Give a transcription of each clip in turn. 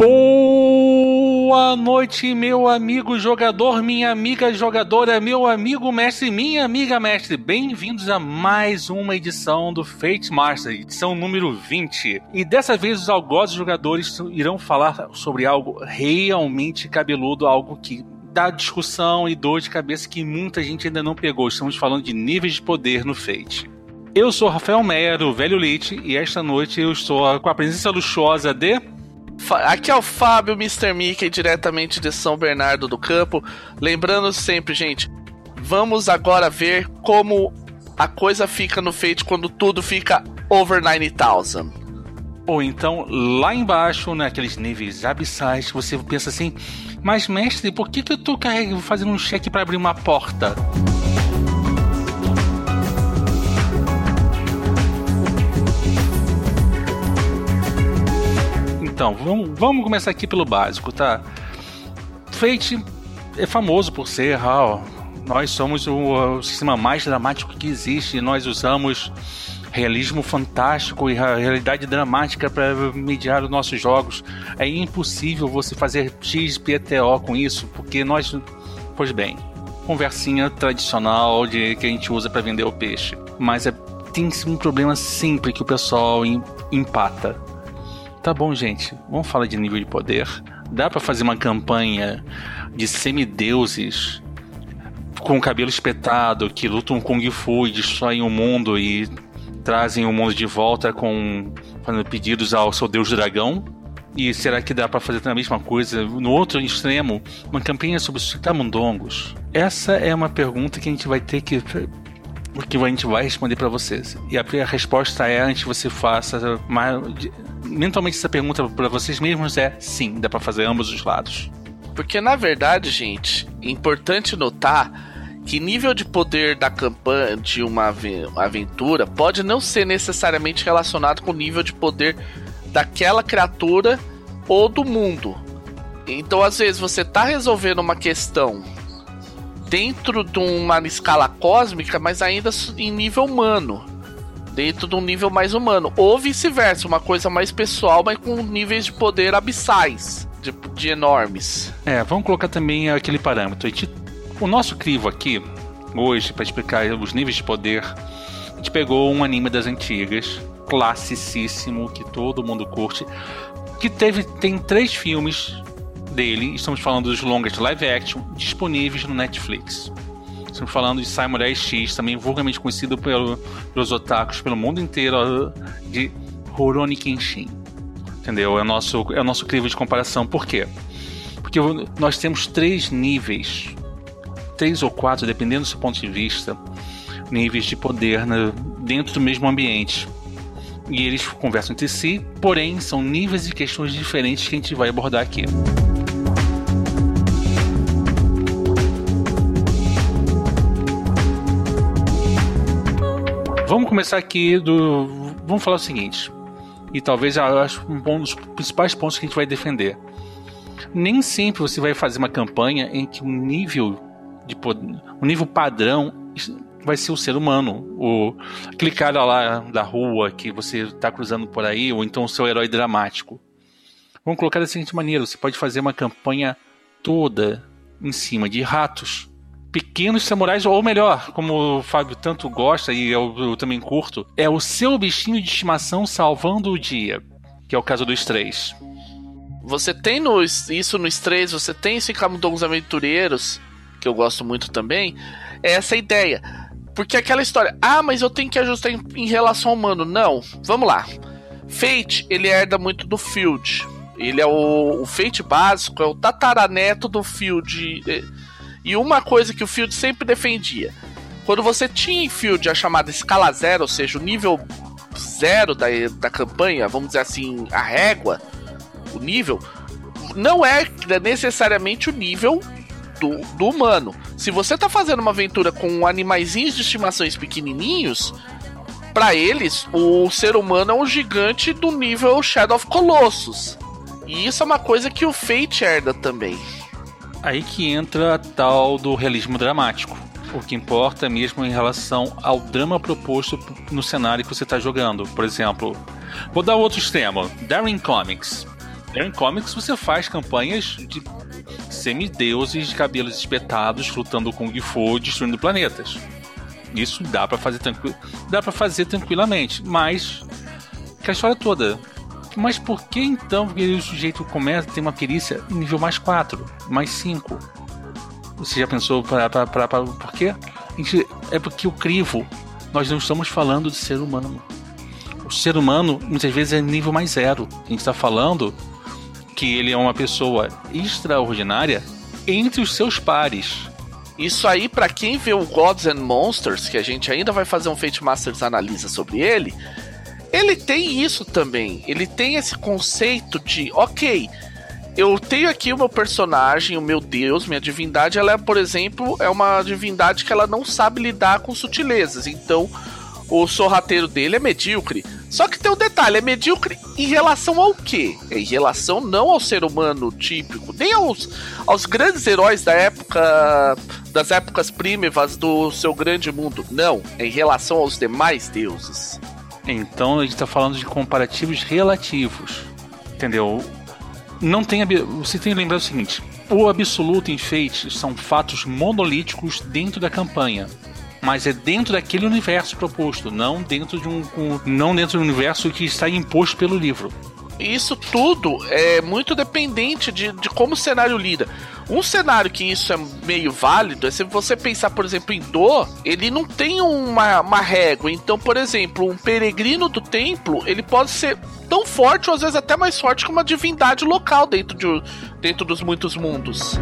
Boa noite, meu amigo jogador, minha amiga jogadora, meu amigo mestre, minha amiga mestre. Bem-vindos a mais uma edição do Fate Master, edição número 20. E dessa vez os algozes jogadores irão falar sobre algo realmente cabeludo, algo que dá discussão e dor de cabeça que muita gente ainda não pegou. Estamos falando de níveis de poder no Fate. Eu sou Rafael Meyer, o Velho Leite, e esta noite eu estou com a presença luxuosa de Aqui é o Fábio, Mr. Mickey, diretamente de São Bernardo do Campo. Lembrando sempre, gente, vamos agora ver como a coisa fica no Fate quando tudo fica over 9000. Ou então, lá embaixo, naqueles níveis abissais, você pensa assim: Mas, mestre, por que, que eu tô fazendo um cheque para abrir uma porta? Então, vamos, vamos começar aqui pelo básico, tá? Fate é famoso por ser, ah, nós somos o, o, sistema mais dramático que existe, nós usamos realismo fantástico e realidade dramática para mediar os nossos jogos. É impossível você fazer XPTO com isso, porque nós, pois bem, conversinha tradicional de que a gente usa para vender o peixe, mas é, tem um problema sempre que o pessoal empata Tá bom, gente. Vamos falar de nível de poder. Dá para fazer uma campanha de semideuses com o cabelo espetado que lutam com Kung Fu e destroem o mundo e trazem o mundo de volta com fazendo pedidos ao seu deus dragão? E será que dá para fazer a mesma coisa no outro extremo, uma campanha sobre os camundongos? Essa é uma pergunta que a gente vai ter que que a gente vai responder para vocês. E a, resposta é antes você faça mais, mentalmente essa pergunta para vocês mesmos é sim, dá para fazer ambos os lados. Porque na verdade, gente, é importante notar que nível de poder da campanha de uma aventura pode não ser necessariamente relacionado com o nível de poder daquela criatura ou do mundo. Então, às vezes, você tá resolvendo uma questão dentro de uma escala cósmica, mas ainda em nível humano. Dentro de um nível mais humano. Ou vice-versa, uma coisa mais pessoal, mas com níveis de poder abissais. De, de enormes. É, vamos colocar também aquele parâmetro. O nosso crivo aqui, hoje, para explicar os níveis de poder, a gente pegou um anime das antigas, classicíssimo, que todo mundo curte, que teve tem três filmes dele, estamos falando dos longas live action disponíveis no Netflix. Estamos falando de Samurai X, também vulgarmente conhecido pelo, pelos otakus pelo mundo inteiro, de Rurouni Kenshin. Entendeu? É o nosso, é nosso crivo de comparação. Por quê? Porque nós temos três níveis, três ou quatro, dependendo do seu ponto de vista, níveis de poder né, dentro do mesmo ambiente. E eles conversam entre si, porém são níveis e questões diferentes que a gente vai abordar aqui. Começar aqui do. Vamos falar o seguinte. E talvez acho um dos principais pontos que a gente vai defender. Nem sempre você vai fazer uma campanha em que o nível de o nível padrão vai ser o ser humano. O, aquele cara lá da rua que você está cruzando por aí, ou então o seu herói dramático. Vamos colocar da seguinte maneira: você pode fazer uma campanha toda em cima de ratos pequenos samurais, ou melhor, como o Fábio tanto gosta e eu, eu, também curto, é o seu bichinho de estimação salvando o dia, que é o caso dos três. Você tem no, isso nos três, você tem esse Camundongos Aventureiros, que eu gosto muito também, é essa ideia. Porque aquela história, ah, mas eu tenho que ajustar em, em relação ao humano. Não, vamos lá. Fate, ele herda muito do Field. Ele é o, o Fate básico, é o tataraneto do Field e uma coisa que o Field sempre defendia: quando você tinha em Field a chamada escala zero, ou seja, o nível zero da, da campanha, vamos dizer assim, a régua, o nível, não é necessariamente o nível do, do humano. Se você está fazendo uma aventura com animaizinhos de estimações pequenininhos, para eles, o ser humano é um gigante do nível Shadow of Colossus. E isso é uma coisa que o Fate herda também. Aí que entra a tal do realismo dramático. O que importa é mesmo em relação ao drama proposto no cenário que você está jogando. Por exemplo, vou dar outro extremo: Darwin Comics. Em comics você faz campanhas de semideuses de cabelos espetados lutando com Kung Fu, destruindo planetas. Isso dá para fazer fazer tranquilamente, mas que a história toda. Mas por que então que o sujeito começa a ter uma perícia nível mais 4, mais 5? Você já pensou para por quê? É porque o crivo, nós não estamos falando de ser humano. O ser humano muitas vezes é nível mais zero. A gente está falando que ele é uma pessoa extraordinária entre os seus pares. Isso aí, para quem vê o Gods and Monsters, que a gente ainda vai fazer um Fate Masters analisa sobre ele, ele tem isso também. Ele tem esse conceito de, ok, eu tenho aqui o meu personagem, o meu deus, minha divindade, ela é, por exemplo, é uma divindade que ela não sabe lidar com sutilezas. Então, o sorrateiro dele é medíocre. Só que tem um detalhe, é medíocre em relação ao quê? É em relação não ao ser humano típico, nem aos, aos grandes heróis da época das épocas primevas do seu grande mundo. Não, é em relação aos demais deuses. Então a gente está falando de comparativos relativos. Entendeu? Não tem. Você tem que lembrar o seguinte: o absoluto enfeite são fatos monolíticos dentro da campanha mas é dentro daquele universo proposto, não dentro de um, não dentro do universo que está imposto pelo livro. Isso tudo é muito dependente de, de como o cenário lida. Um cenário que isso é meio válido é se você pensar, por exemplo, em Do, ele não tem uma, uma régua. Então, por exemplo, um peregrino do templo, ele pode ser tão forte, ou às vezes até mais forte que uma divindade local dentro, de, dentro dos muitos mundos.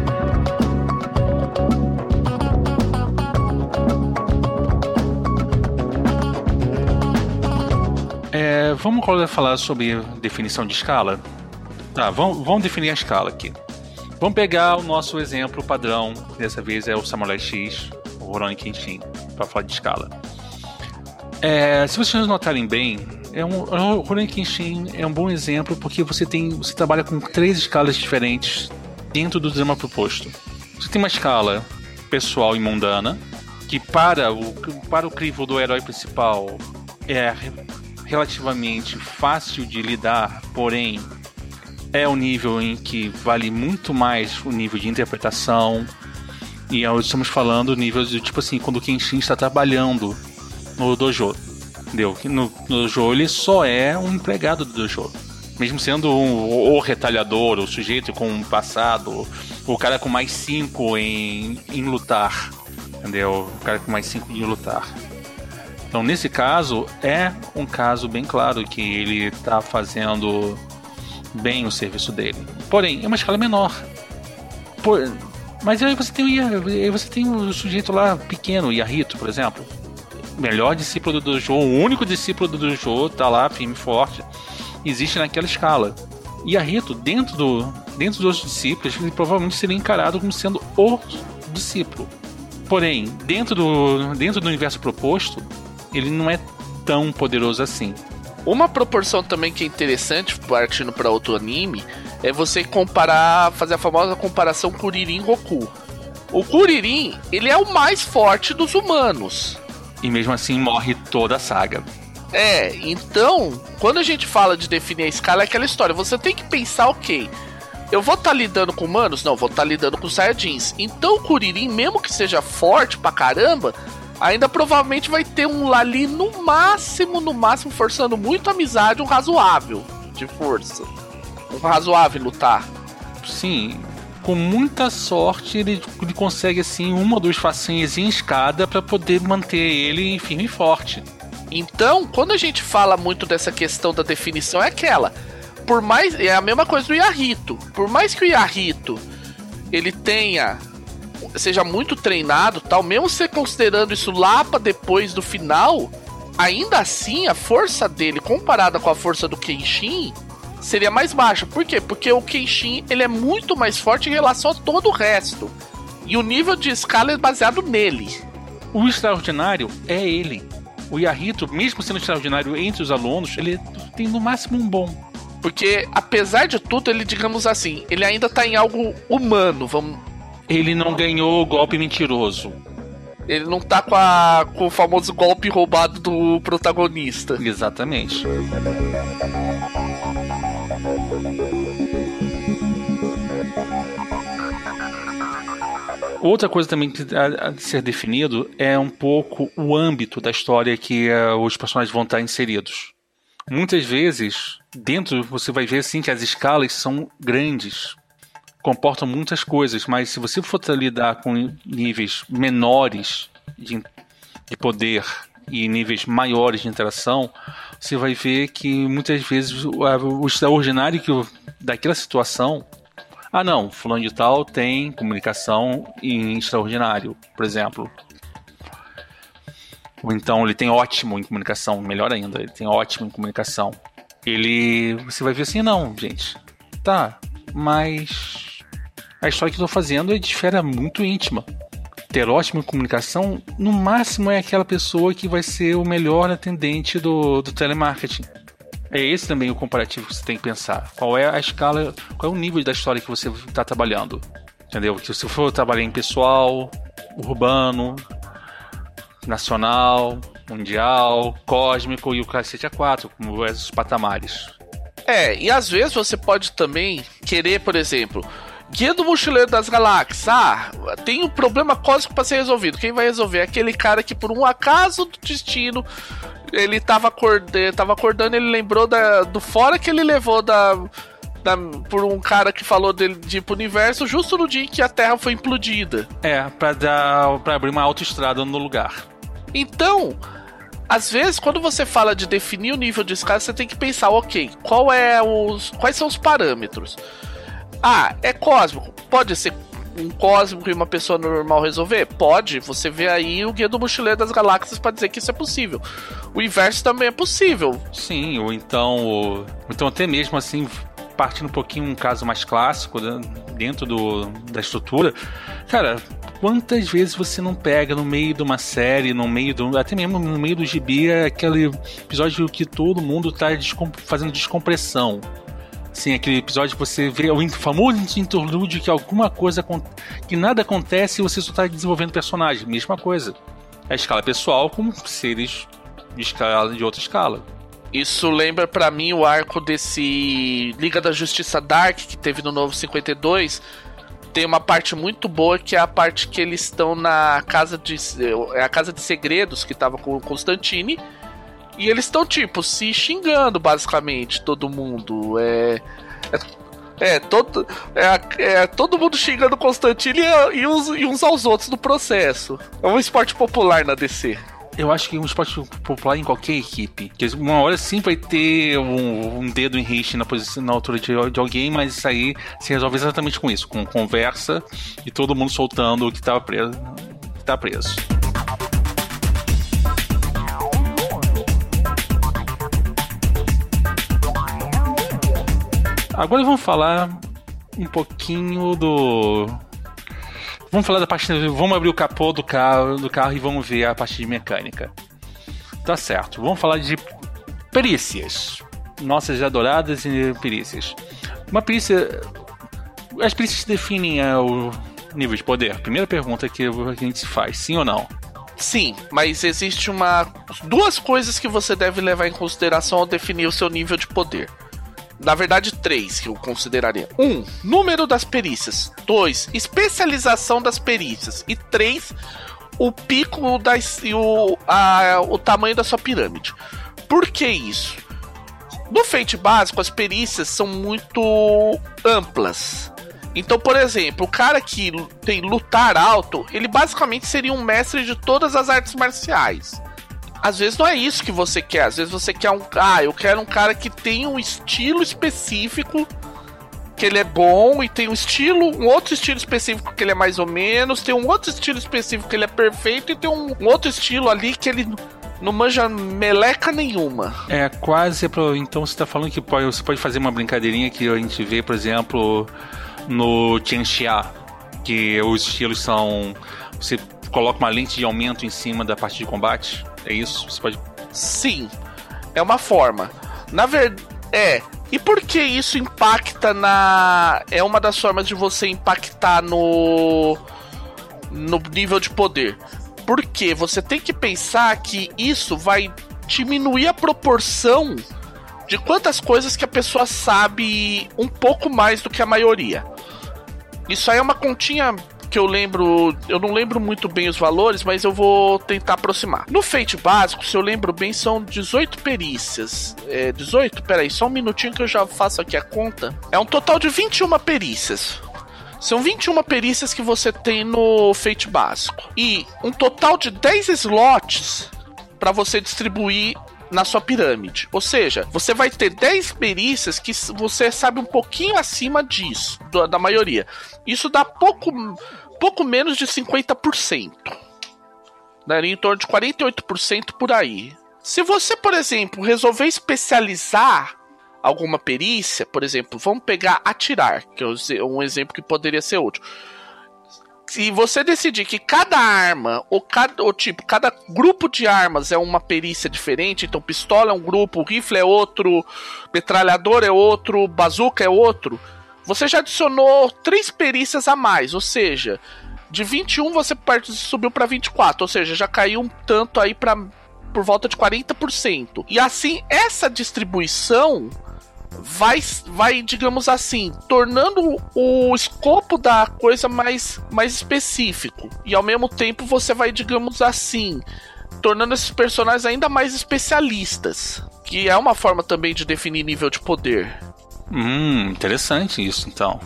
É, vamos falar sobre definição de escala? Tá, vamos, vamos definir a escala aqui. Vamos pegar o nosso exemplo padrão, dessa vez é o Samurai X, o Rurouni Kenshin, para falar de escala. É, se vocês notarem bem, é um, o Rurouni Kenshin é um bom exemplo porque você tem, você trabalha com três escalas diferentes dentro do drama proposto. Você tem uma escala pessoal e mundana, que para o, para o crivo do herói principal é relativamente fácil de lidar, porém é o nível em que vale muito mais o nível de interpretação. E estamos falando nível de tipo assim, quando o Kenshin está trabalhando no dojo. Entendeu? No, no dojo ele só é um empregado do dojo. Mesmo sendo um, o retalhador, o sujeito com um passado, o cara com mais 5 em, em lutar. Entendeu? O cara com mais 5 em lutar. Então, nesse caso, é um caso bem claro que ele está fazendo bem o serviço dele. Porém, é uma escala menor. Por... Mas aí você tem, aí você tem o sujeito lá pequeno, o Yahito, por exemplo. Melhor discípulo do Dojo, o único discípulo do Dojo, tá lá, firme e forte. Existe naquela escala. Yahito, dentro, do, dentro dos discípulos, ele provavelmente seria encarado como sendo o discípulo. Porém, dentro do, dentro do universo proposto, ele não é tão poderoso assim. Uma proporção também que é interessante, partindo para outro anime, é você comparar, fazer a famosa comparação Kuririn-Goku. O Kuririn, ele é o mais forte dos humanos. E mesmo assim morre toda a saga. É, então, quando a gente fala de definir a escala, é aquela história. Você tem que pensar, ok, eu vou estar tá lidando com humanos? Não, vou estar tá lidando com Saiyajins. Então o Kuririn, mesmo que seja forte pra caramba, ainda provavelmente vai ter um Lali no máximo, no máximo, forçando muito a amizade, um razoável de força. Um razoável lutar. Sim, com muita sorte ele, ele consegue assim uma ou duas facinhas em escada para poder manter ele firme e forte. Então, quando a gente fala muito dessa questão da definição, é aquela. Por mais. É a mesma coisa do Yahito. Por mais que o Yahito ele tenha seja muito treinado, tal, mesmo você considerando isso lá para depois do final, ainda assim a força dele comparada com a força do Kenshin seria mais baixa. Por quê? Porque o Kenshin ele é muito mais forte em relação a todo o resto. E o nível de escala é baseado nele. O extraordinário é ele. O Yahito, mesmo sendo extraordinário entre os alunos, ele tem no máximo um bom. Porque, apesar de tudo, ele, digamos assim, ele ainda tá em algo humano, vamos, ele não ganhou o golpe mentiroso. Ele não tá com, a, com o famoso golpe roubado do protagonista. Exatamente. Outra coisa também que tá a, ser definido é um pouco o âmbito da história que eh, os personagens vão estar inseridos. Muitas vezes, dentro, você vai ver assim que as escalas são grandes comportam muitas coisas, mas se você for lidar com níveis menores de, de poder e níveis maiores de interação, você vai ver que muitas vezes o, o extraordinário que, daquela situação ah, não, fulano de tal tem comunicação em extraordinário, por exemplo. Ou então ele tem ótimo em comunicação, melhor ainda, ele tem ótimo em comunicação. Ele. Você vai ver assim, não, gente. Tá, mas. A história que eu tô fazendo é de esfera muito íntima. Ter ótimo em comunicação, no máximo é aquela pessoa que vai ser o melhor atendente do, do telemarketing. É esse também o comparativo que você tem que pensar. Qual é a escala, qual é o nível da história que você está trabalhando. Entendeu? Que se for trabalhar em pessoal, urbano, nacional, mundial, cósmico e o cacete A4, como esses patamares. É, e às vezes você pode também querer, por exemplo, Guia do Mochileiro das Galáxias. Ah, tem um problema cósmico para ser resolvido. Quem vai resolver é aquele cara que, por um acaso do destino, ele tava, acordando, tava acordando ele lembrou da, do fora que ele levou da, da, por um cara que falou dele de ir pro universo justo no dia em que a Terra foi implodida. É, pra, dar, pra abrir uma autoestrada no lugar. Então, às vezes, quando você fala de definir o nível de escala, você tem que pensar, ok, qual é os, quais são os parâmetros? Ah, é cósmico. Pode ser um cósmico e uma pessoa normal resolver? Pode. Você vê aí o Guia do Mochileiro das Galáxias para dizer que isso é possível. O inverso também é possível. Sim, ou então, ou então até mesmo assim, partindo um pouquinho um caso mais clássico né, dentro do, da estrutura, cara, quantas vezes você não pega no meio de uma série, no meio do. até mesmo no meio do gibi, aquele episódio que todo mundo tá descom fazendo descompressão. Sim, aquele episódio que você vê o famoso interlúdio que alguma coisa que nada acontece e você só está desenvolvendo personagem. Mesma coisa. A escala pessoal com seres de escala de outra escala. Isso lembra para mim o arco desse Liga da Justiça Dark que teve no novo 52. Tem uma parte muito boa que é a parte que eles estão na casa de é a casa de segredos que tava com o Constantine e eles estão, tipo, se xingando, basicamente, todo mundo. É. É, é todo, é, é, todo mundo xingando Constantine e, e, uns, e uns aos outros no processo. É um esporte popular na DC. Eu acho que é um esporte popular em qualquer equipe. Uma hora sim vai ter um, um dedo em na posição na altura de, de, alguém, mas isso aí se resolve exatamente com isso, com conversa e todo mundo soltando o que estava preso. Que tá preso. Agora vamos falar um pouquinho do. Vamos falar da parte. Vamos abrir o capô do carro, do carro e vamos ver a parte de mecânica. Tá certo. Vamos falar de perícias. Nossas adoradas perícias. Uma perícia. As perícias definem é, o nível de poder? Primeira pergunta que a gente faz, sim ou não? Sim, mas existe uma duas coisas que você deve levar em consideração ao definir o seu nível de poder. Na verdade, três que eu consideraria. Um, número das perícias. Dois, especialização das perícias. E três, o pico das, e o, a, o tamanho da sua pirâmide. Por que isso? No feite básico, as perícias são muito amplas. Então, por exemplo, o cara que tem lutar alto, ele basicamente seria um mestre de todas as artes marciais às vezes não é isso que você quer. Às vezes você quer um. Ah, eu quero um cara que tem um estilo específico, que ele é bom, e tem um estilo, um outro estilo específico que ele é mais ou menos, tem um outro estilo específico que ele é perfeito, e tem um, um outro estilo ali que ele não manja meleca nenhuma. É, quase. Então você tá falando que pode, você pode fazer uma brincadeirinha que a gente vê, por exemplo, no Tianxia, que os estilos são. Você coloca uma lente de aumento em cima da parte de combate. É isso? Você pode. Sim. É uma forma. Na verdade. É. E por que isso impacta na. É uma das formas de você impactar no. No nível de poder. Porque você tem que pensar que isso vai diminuir a proporção de quantas coisas que a pessoa sabe um pouco mais do que a maioria. Isso aí é uma continha que eu lembro, eu não lembro muito bem os valores, mas eu vou tentar aproximar. No Fate básico, se eu lembro bem, são 18 perícias. É, 18? Peraí, só um minutinho que eu já faço aqui a conta. É um total de 21 perícias. São 21 perícias que você tem no Fate básico. E um total de 10 slots para você distribuir na sua pirâmide. Ou seja, você vai ter 10 perícias que você sabe um pouquinho acima disso, da maioria. Isso dá pouco, pouco menos de 50%. Daria em torno de 48% por aí. Se você, por exemplo, resolver especializar alguma perícia, por exemplo, vamos pegar atirar, que é um exemplo que poderia ser útil se você decidir que cada arma, ou cada ou tipo, cada grupo de armas é uma perícia diferente, então pistola é um grupo, rifle é outro, metralhador é outro, bazuca é outro, você já adicionou três perícias a mais, ou seja, de 21 você subiu para 24, ou seja, já caiu um tanto aí para por volta de 40%. E assim, essa distribuição vai, vai, digamos assim, tornando o escopo da coisa mais, mais específico. E ao mesmo tempo você vai, digamos assim, tornando esses personagens ainda mais especialistas. Que é uma forma também de definir nível de poder. Hum, interessante isso então.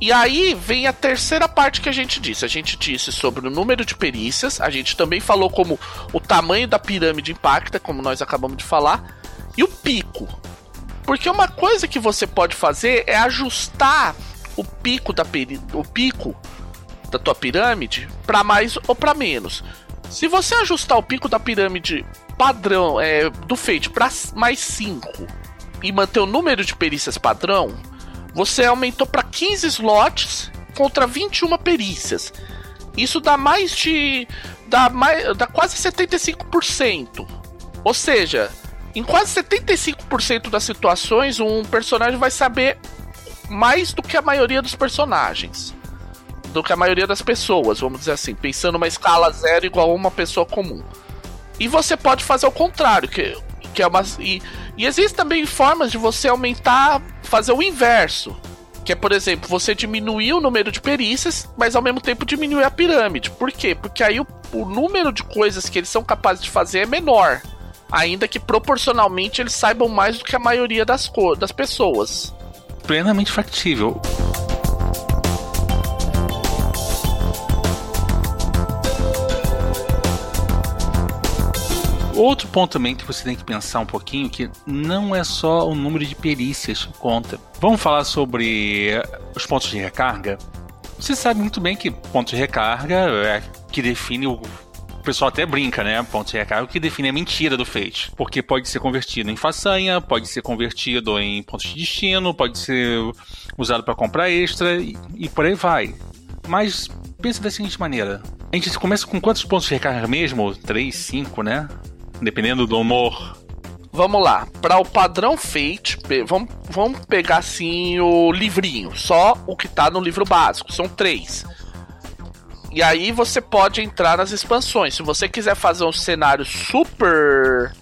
E aí vem a terceira parte que a gente disse. A gente disse sobre o número de perícias, a gente também falou como o tamanho da pirâmide impacta, como nós acabamos de falar, e o pico. Porque uma coisa que você pode fazer é ajustar o pico da o pico da tua pirâmide para mais ou para menos. Se você ajustar o pico da pirâmide padrão é, do Fate para mais 5 e manter o número de perícias padrão, você aumentou para 15 slots contra 21 perícias. Isso dá mais de. dá, mais, dá quase 75%. Ou seja, em quase 75% das situações, um personagem vai saber mais do que a maioria dos personagens. Do que a maioria das pessoas, vamos dizer assim, pensando uma escala zero igual a uma pessoa comum. E você pode fazer o contrário, que, que é uma. E, e existem também formas de você aumentar, fazer o inverso. Que é, por exemplo, você diminuir o número de perícias, mas ao mesmo tempo diminuir a pirâmide. Por quê? Porque aí o, o número de coisas que eles são capazes de fazer é menor ainda que proporcionalmente eles saibam mais do que a maioria das, das pessoas. Plenamente factível. Outro ponto também que você tem que pensar um pouquinho que não é só o número de perícias que conta. Vamos falar sobre os pontos de recarga. Você sabe muito bem que pontos de recarga é que define o o pessoal até brinca, né? Ponto recarga, o que define a mentira do Fate. Porque pode ser convertido em façanha, pode ser convertido em pontos de destino, pode ser usado para comprar extra e, e por aí vai. Mas pensa da seguinte maneira: a gente começa com quantos pontos de recarga mesmo? 3, 5, né? Dependendo do humor. Vamos lá, para o padrão Fate, vamos, vamos pegar assim o livrinho, só o que tá no livro básico, são três. E aí você pode entrar nas expansões. Se você quiser fazer um cenário super.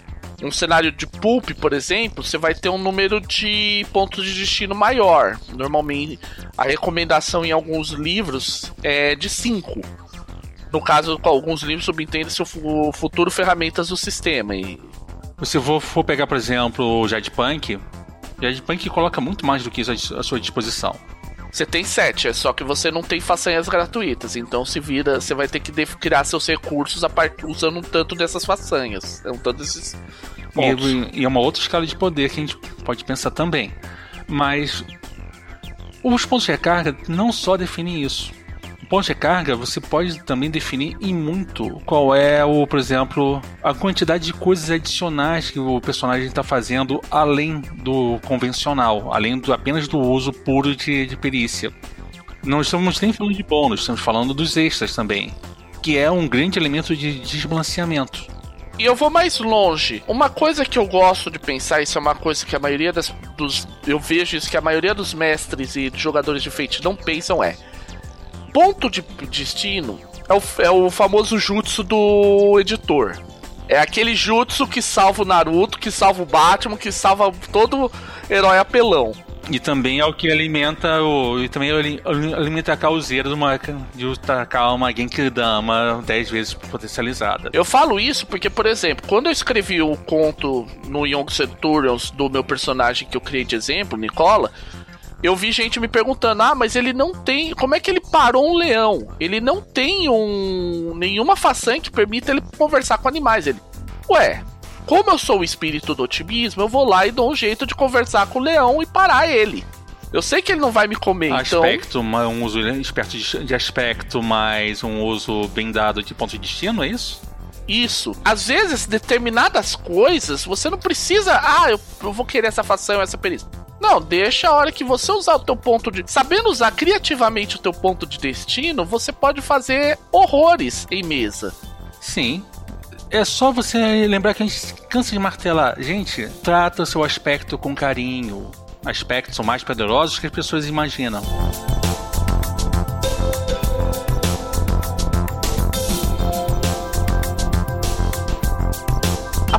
Um cenário de pulp, por exemplo, você vai ter um número de pontos de destino maior. Normalmente, a recomendação em alguns livros é de 5. No caso, com alguns livros subentende-se o futuro ferramentas do sistema. E... Se for, for pegar, por exemplo, o Jadpunk, Jadpunk coloca muito mais do que isso à sua disposição. Você tem sete, é só que você não tem façanhas gratuitas. Então se vira, você vai ter que criar seus recursos a part... usando um tanto dessas façanhas. É um tanto desses. E, e é uma outra escala de poder que a gente pode pensar também. Mas os pontos de recarga não só definem isso ponto de carga, você pode também definir em muito qual é o, por exemplo, a quantidade de coisas adicionais que o personagem está fazendo além do convencional, além do, apenas do uso puro de, de perícia. Não estamos nem falando de bônus, estamos falando dos extras também, que é um grande elemento de desbalanceamento. E eu vou mais longe. Uma coisa que eu gosto de pensar, isso é uma coisa que a maioria das, dos. Eu vejo isso que a maioria dos mestres e jogadores de Fate não pensam é ponto de destino é o, é o famoso jutsu do editor. É aquele jutsu que salva o Naruto, que salva o Batman, que salva todo herói apelão. E também é o que alimenta o. E também alimenta a causeira de, uma, de tacar uma Genkidama 10 vezes potencializada. Eu falo isso porque, por exemplo, quando eu escrevi o conto no Young Centurions do meu personagem que eu criei de exemplo, Nicola, eu vi gente me perguntando: ah, mas ele não tem. Como é que ele parou um leão? Ele não tem um nenhuma façanha que permita ele conversar com animais. Ele, ué, como eu sou o espírito do otimismo, eu vou lá e dou um jeito de conversar com o leão e parar ele. Eu sei que ele não vai me comer, aspecto, então... um uso esperto de aspecto, mais um uso bem dado de ponto de destino, é isso? Isso. Às vezes, determinadas coisas, você não precisa... Ah, eu, vou querer essa fação, essa perícia. Não, deixa a hora que você usar o teu ponto de... Sabendo usar criativamente o teu ponto de destino, você pode fazer horrores em mesa. Sim, é só você lembrar que a gente cansa de martelar. Gente, trata seu aspecto com carinho. Aspectos são mais poderosos que as pessoas imaginam.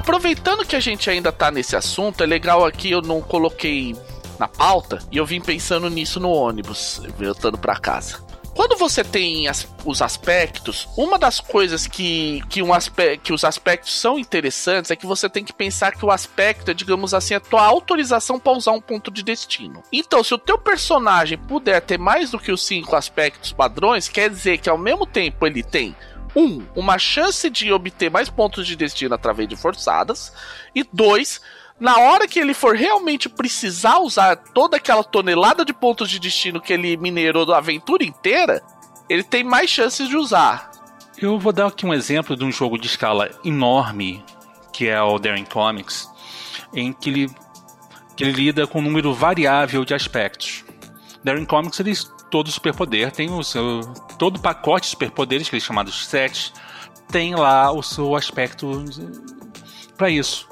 Aproveitando que a gente ainda tá nesse assunto, é legal aqui eu não coloquei na pauta e eu vim pensando nisso no ônibus, voltando para casa. Quando você tem as, os aspectos, uma das coisas que, que, um aspe que os aspectos são interessantes é que você tem que pensar que o aspecto é, digamos assim, a tua autorização para usar um ponto de destino. Então, se o teu personagem puder ter mais do que os cinco aspectos padrões, quer dizer que ao mesmo tempo ele tem um, uma chance de obter mais pontos de destino através de forçadas, e dois, na hora que ele for realmente precisar usar toda aquela tonelada de pontos de destino que ele minerou da aventura inteira, ele tem mais chances de usar. Eu vou dar aqui um exemplo de um jogo de escala enorme, que é o Daring Comics, em que ele, que ele lida com um número variável de aspectos. Daring Comics, eles todo superpoder tem o seu. Todo pacote de superpoderes, que eles chamados sets, tem lá o seu aspecto para isso.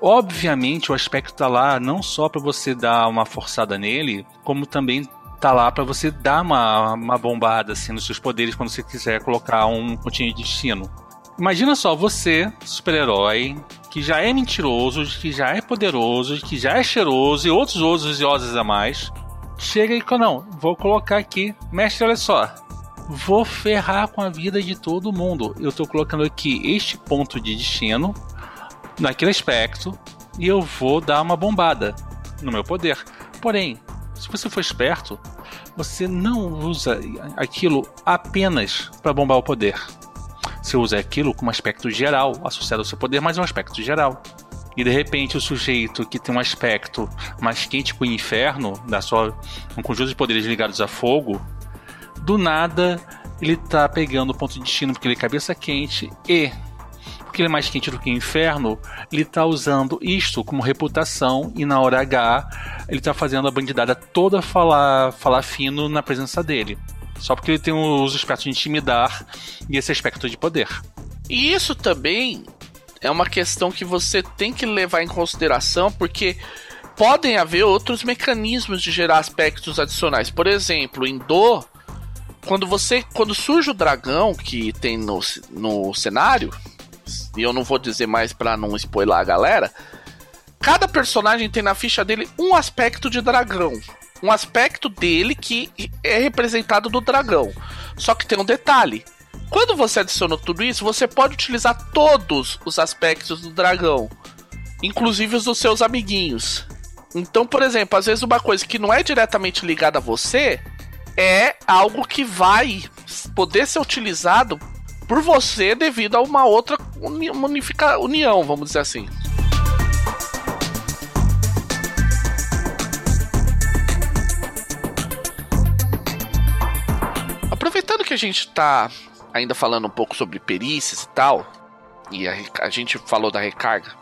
Obviamente, o aspecto tá lá não só para você dar uma forçada nele, como também tá lá para você dar uma, uma bombada assim nos seus poderes quando você quiser colocar um pontinho de destino. Imagina só você, super-herói, que já é mentiroso, que já é poderoso, que já é cheiroso e outros outros e a mais. Chega e não, vou colocar aqui, mestre, olha só. Vou ferrar com a vida de todo mundo. Eu tô colocando aqui este ponto de destino naquele aspecto e eu vou dar uma bombada no meu poder. Porém, se você for esperto, você não usa aquilo apenas para bombar o poder. Você usa aquilo como aspecto geral, associado ao seu poder, mas é um aspecto geral. E de repente o sujeito que tem um aspecto mais quente que o inferno, da sua, um conjunto de poderes ligados a fogo, do nada ele tá pegando o ponto de destino porque ele é cabeça quente e porque ele é mais quente do que o inferno, ele tá usando isto como reputação e na hora H ele tá fazendo a bandidada toda falar, falar fino na presença dele. Só porque ele tem os aspectos de intimidar e esse aspecto de poder. E isso também é uma questão que você tem que levar em consideração, porque podem haver outros mecanismos de gerar aspectos adicionais. Por exemplo, em Do, quando você. Quando surge o dragão que tem no, no cenário, e eu não vou dizer mais para não spoiler a galera. Cada personagem tem na ficha dele um aspecto de dragão. Um aspecto dele que é representado do dragão. Só que tem um detalhe. Quando você adiciona tudo isso, você pode utilizar todos os aspectos do dragão, inclusive os dos seus amiguinhos. Então, por exemplo, às vezes uma coisa que não é diretamente ligada a você é algo que vai poder ser utilizado por você devido a uma outra unifica, união, vamos dizer assim. Aproveitando que a gente está ainda falando um pouco sobre perícias e tal, e a, a gente falou da recarga,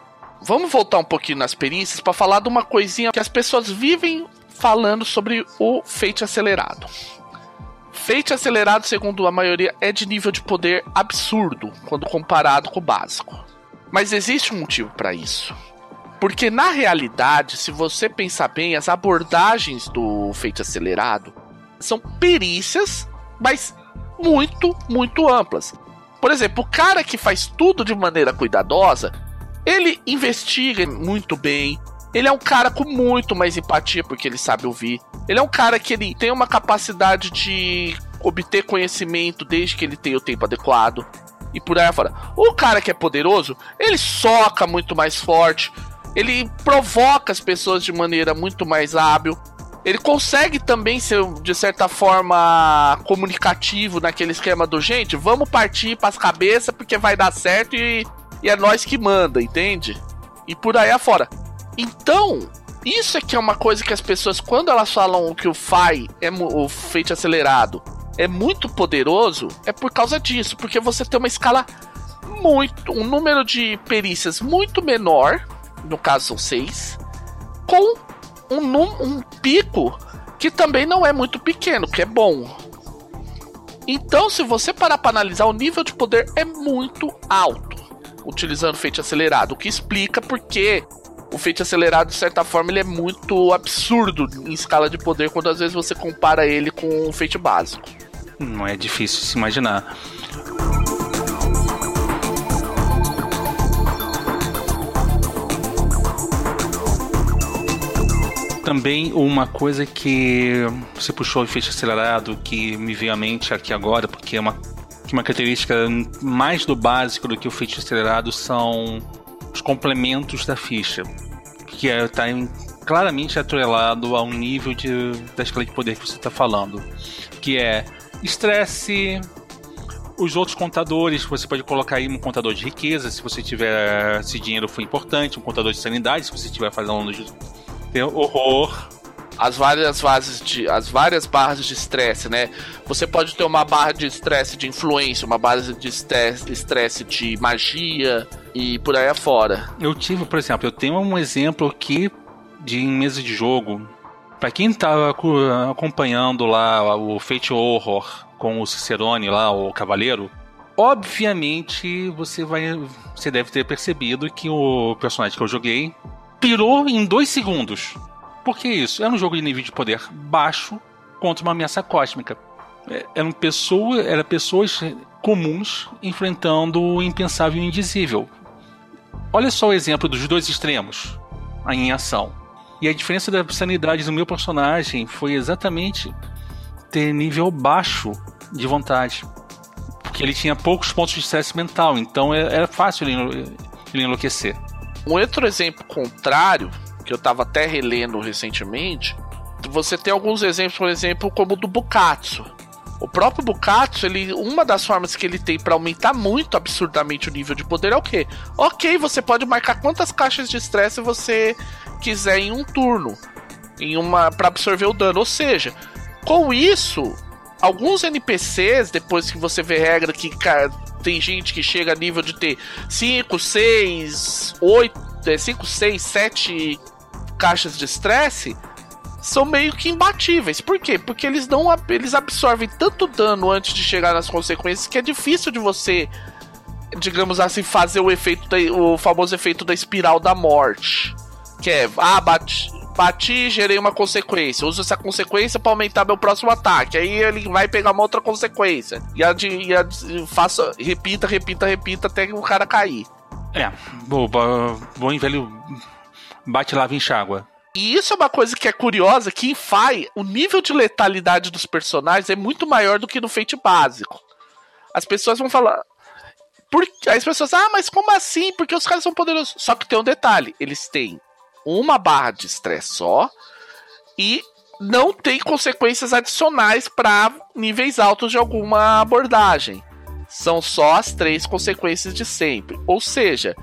vamos voltar um pouquinho nas perícias para falar de uma coisinha que as pessoas vivem falando sobre o feito acelerado. Fate acelerado, segundo a maioria, é de nível de poder absurdo quando comparado com o básico. Mas existe um motivo para isso. Porque na realidade, se você pensar bem, as abordagens do Fate acelerado são perícias, mas muito, muito amplas. Por exemplo, o cara que faz tudo de maneira cuidadosa, ele investiga muito bem, Ele é um cara com muito mais empatia porque ele sabe ouvir. Ele é um cara que ele tem uma capacidade de obter conhecimento desde que ele tenha o tempo adequado. E por aí fora. O cara que é poderoso, ele soca muito mais forte. Ele provoca as pessoas de maneira muito mais hábil. Ele consegue também ser, de certa forma, comunicativo naquele esquema do gente, vamos partir para as cabeças porque vai dar certo e, e é nós que manda, entende? E por aí afora. Então, isso é que é uma coisa que as pessoas, quando elas falam que o FAI é o feito acelerado é muito poderoso, é por causa disso, porque você tem uma escala muito, um número de perícias muito menor, no caso são seis, com um, um pico que também não é muito pequeno, que é bom. Então, se você parar para analisar, o nível de poder é muito alto, utilizando feito acelerado, o que explica porque o feito acelerado, de certa forma, ele é muito absurdo em escala de poder quando às vezes você compara ele com o feito básico. Não é difícil se imaginar. Também uma coisa que você puxou o efeito acelerado que me veio à mente aqui agora, porque é uma, uma característica mais do básico do que o feito acelerado são os complementos da ficha, que está é, claramente atrelado ao nível de, da escala de poder que você está falando, que é estresse, os outros contadores, você pode colocar aí um contador de riqueza, se você tiver, se dinheiro for importante, um contador de sanidade, se você estiver fazendo horror. As várias fases de. as várias barras de estresse, né? Você pode ter uma barra de estresse de influência, uma base de estresse de magia e por aí afora. Eu tive, por exemplo, eu tenho um exemplo aqui de mesa de jogo. Para quem tá acompanhando lá o Fate Horror com o Cicerone lá, o Cavaleiro, obviamente você vai. Você deve ter percebido que o personagem que eu joguei pirou em dois segundos. Por que isso? Era um jogo de nível de poder baixo contra uma ameaça cósmica. É, eram era pessoas comuns enfrentando o impensável e o indizível. Olha só o exemplo dos dois extremos em ação. E a diferença da sanidade do meu personagem foi exatamente ter nível baixo de vontade. Porque ele tinha poucos pontos de estresse mental, então é, era fácil ele enlouquecer. Um outro exemplo contrário, que eu estava até relendo recentemente, você tem alguns exemplos, por exemplo, como o do Bukatsu. O próprio Bukatsu, ele, uma das formas que ele tem para aumentar muito absurdamente o nível de poder é o quê? Ok, você pode marcar quantas caixas de estresse você quiser em um turno, em uma para absorver o dano. Ou seja, com isso, alguns NPCs, depois que você vê regra que tem gente que chega a nível de ter 5, 6, 8, 5, 6, 7 caixas de estresse, são meio que imbatíveis. Por quê? Porque eles não eles absorvem tanto dano antes de chegar nas consequências que é difícil de você, digamos assim, fazer o efeito da, o famoso efeito da espiral da morte. Que é, ah, bate, Bati, gerei uma consequência. Uso essa consequência para aumentar meu próximo ataque. Aí ele vai pegar uma outra consequência. E, a, e a, faça, repita, repita, repita até que o cara cair. É, bom, bom e velho bate lava enxágua. E isso é uma coisa que é curiosa, que em Fai, o nível de letalidade dos personagens é muito maior do que no Fate básico. As pessoas vão falar... Por... Aí as pessoas, ah, mas como assim? Porque os caras são poderosos. Só que tem um detalhe, eles têm uma barra de estresse só e não tem consequências adicionais para níveis altos de alguma abordagem. São só as três consequências de sempre. Ou seja,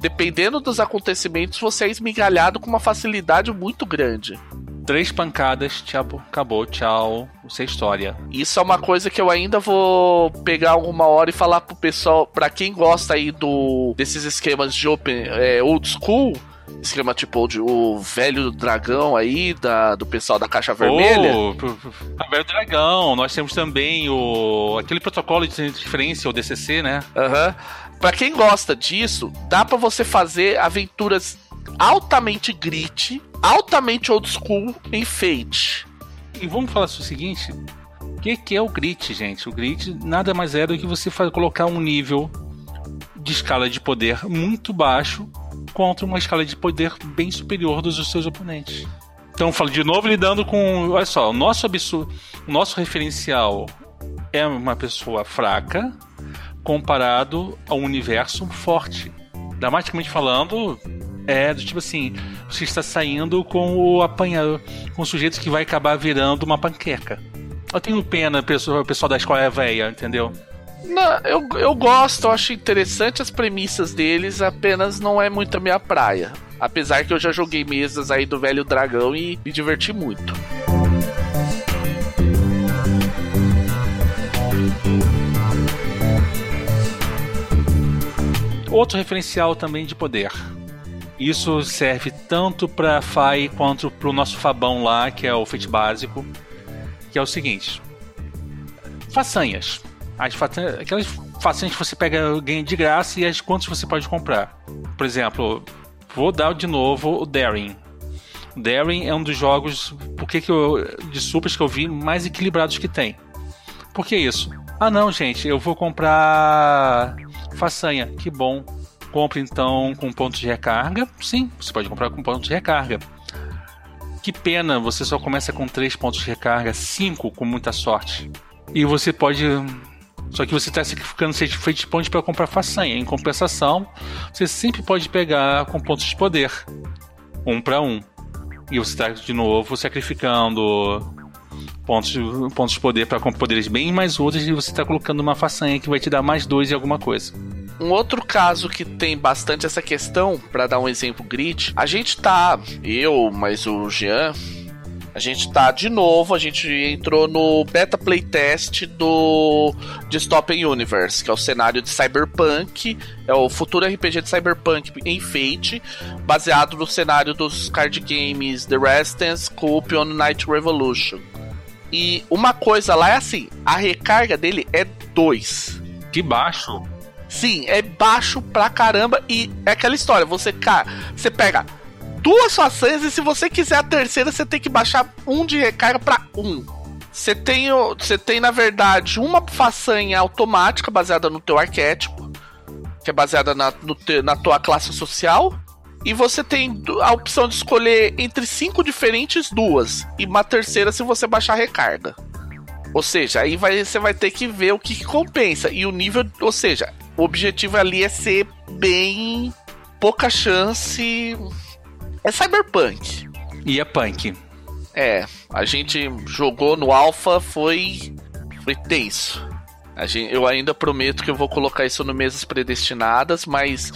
dependendo dos acontecimentos, você é esmigalhado com uma facilidade muito grande. Três pancadas, tchau, acabou, tchau, você é história. Isso é uma coisa que eu ainda vou pegar alguma hora e falar pro pessoal, para quem gosta aí do desses esquemas de open, é, old school, esquema tipo de, o velho dragão aí da, do pessoal da Caixa Vermelha. O velho dragão, nós temos também o aquele protocolo de referência, o DCC, né? Aham. Uhum. Pra quem gosta disso, dá para você fazer aventuras altamente grit, altamente old school em Fate. E vamos falar sobre o seguinte: o que, que, é o grit, gente? O grit nada mais é do que você colocar um nível de escala de poder muito baixo contra uma escala de poder bem superior dos seus oponentes. Então, falo de novo lidando com. Olha só, o nosso absurdo, o nosso referencial é uma pessoa fraca comparado a um universo forte. Dramaticamente falando, é do tipo assim: você está saindo com o apanhador, com o sujeito que vai acabar virando uma panqueca. Eu tenho pena, pessoal, pessoal da escola velha, entendeu? Não, eu, eu gosto, eu acho interessante as premissas deles, apenas não é muito a minha praia. Apesar que eu já joguei mesas aí do Velho Dragão e me diverti muito. Outro referencial também de poder. Isso serve tanto para FAI quanto para o nosso Fabão lá, que é o feito básico, que é o seguinte: façanhas. As façanhas, aquelas façanhas que você pega ganha de graça e as quantas você pode comprar. Por exemplo, vou dar de novo o Daring. O Daring é um dos jogos porque que eu, de supers que eu vi mais equilibrados que tem. Por que isso? Ah não, gente, eu vou comprar façanha. Que bom. Compre então com pontos de recarga. Sim, você pode comprar com pontos de recarga. Que pena, você só começa com 3 pontos de recarga, 5 com muita sorte. E você pode. Só que você está sacrificando seus fate points para comprar façanha. Em compensação, você sempre pode pegar com pontos de poder. Um para um. E você está de novo sacrificando pontos, pontos de poder para poderes bem mais úteis e você está colocando uma façanha que vai te dar mais dois em alguma coisa. Um outro caso que tem bastante essa questão, para dar um exemplo grid, a gente tá, eu, mas o Jean, a gente tá de novo, a gente entrou no beta playtest do Dystopian Universe, que é o cenário de Cyberpunk, é o futuro RPG de Cyberpunk em Fate, baseado no cenário dos card games The Resistance, Copion Night Revolution. E uma coisa lá é assim, a recarga dele é 2. Que baixo. Sim, é baixo pra caramba e é aquela história, você, cara, você pega duas façanhas e se você quiser a terceira, você tem que baixar um de recarga para um. Você tem, você tem, na verdade, uma façanha automática baseada no teu arquétipo, que é baseada na, te, na tua classe social. E você tem a opção de escolher entre cinco diferentes duas. E uma terceira se você baixar recarga. Ou seja, aí vai, você vai ter que ver o que, que compensa. E o nível. Ou seja, o objetivo ali é ser bem. pouca chance. É cyberpunk. E é punk. É, a gente jogou no alpha, foi. foi tenso. A gente, eu ainda prometo que eu vou colocar isso no mesas predestinadas, mas.